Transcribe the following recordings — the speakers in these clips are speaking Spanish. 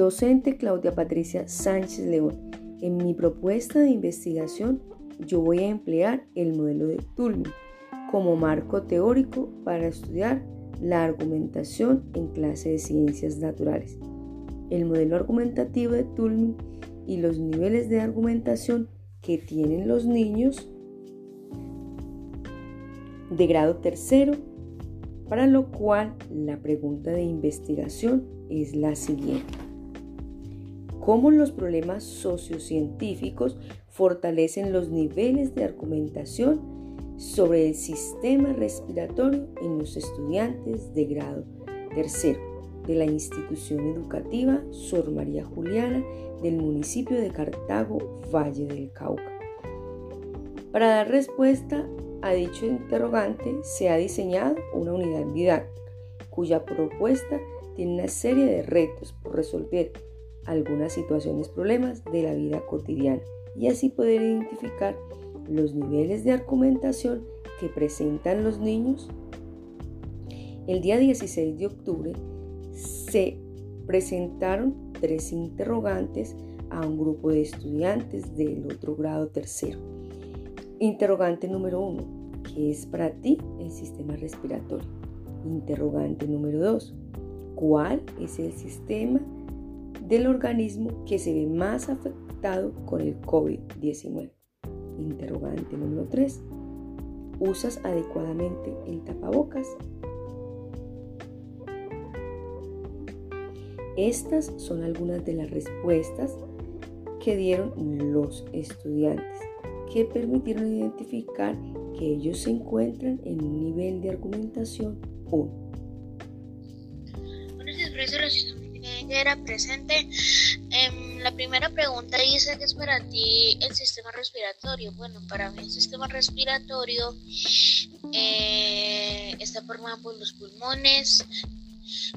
Docente Claudia Patricia Sánchez León. En mi propuesta de investigación yo voy a emplear el modelo de Tulmi como marco teórico para estudiar la argumentación en clase de ciencias naturales. El modelo argumentativo de Tulmi y los niveles de argumentación que tienen los niños de grado tercero, para lo cual la pregunta de investigación es la siguiente. ¿Cómo los problemas sociocientíficos fortalecen los niveles de argumentación sobre el sistema respiratorio en los estudiantes de grado tercero de la institución educativa Sor María Juliana del municipio de Cartago, Valle del Cauca. Para dar respuesta a dicho interrogante se ha diseñado una unidad didáctica cuya propuesta tiene una serie de retos por resolver algunas situaciones, problemas de la vida cotidiana y así poder identificar los niveles de argumentación que presentan los niños. El día 16 de octubre se presentaron tres interrogantes a un grupo de estudiantes del otro grado tercero. Interrogante número uno, ¿qué es para ti el sistema respiratorio? Interrogante número dos, ¿cuál es el sistema del organismo que se ve más afectado con el COVID-19? Interrogante número tres, ¿usas adecuadamente el tapabocas? Estas son algunas de las respuestas que dieron los estudiantes que permitieron identificar que ellos se encuentran en un nivel de argumentación 1. Bueno, era presente. Em, la primera pregunta dice que es para ti el sistema respiratorio. Bueno, para mí el sistema respiratorio eh, está formado por los pulmones,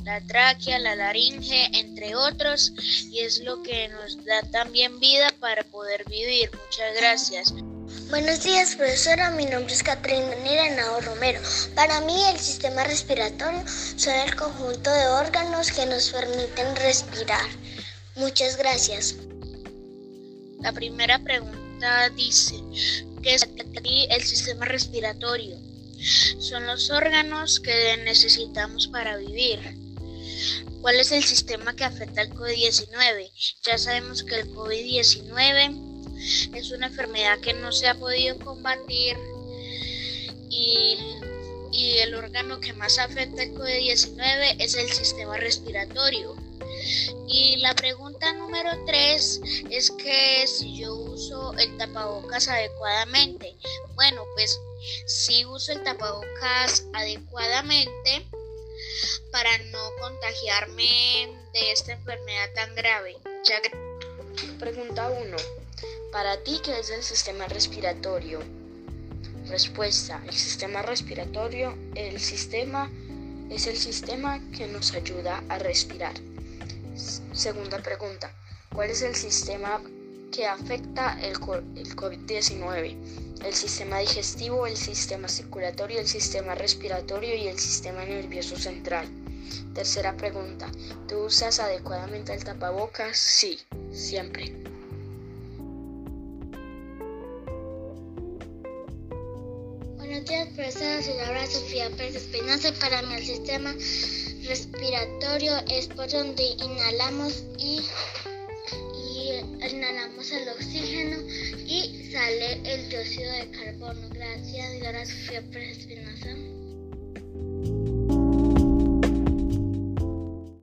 la tráquea, la laringe, entre otros, y es lo que nos da también vida para poder vivir. Muchas gracias. Buenos días, profesora. Mi nombre es Catrina Nirenao Romero. Para mí, el sistema respiratorio son el conjunto de órganos que nos permiten respirar. Muchas gracias. La primera pregunta dice, ¿qué es el sistema respiratorio? Son los órganos que necesitamos para vivir. ¿Cuál es el sistema que afecta al COVID-19? Ya sabemos que el COVID-19 es una enfermedad que no se ha podido combatir y, el órgano que más afecta al COVID-19 es el sistema respiratorio. Y la pregunta número 3 es que si yo uso el tapabocas adecuadamente. Bueno, pues si uso el tapabocas adecuadamente para no contagiarme de esta enfermedad tan grave. Pregunta 1. Para ti, ¿qué es el sistema respiratorio? Respuesta. El sistema respiratorio, el sistema es el sistema que nos ayuda a respirar. Segunda pregunta. ¿Cuál es el sistema que afecta el, COVID-19, el sistema digestivo, el sistema circulatorio, el sistema respiratorio y el sistema nervioso central. Tercera pregunta, ¿tú usas adecuadamente el tapabocas? Sí, siempre. Buenos días, profesora. Soy Laura Sofía Pérez Espinosa. Para mí el sistema respiratorio es por donde inhalamos y inhalamos el oxígeno y sale el dióxido de carbono. Gracias, Laura Sofía Pérez Espinosa.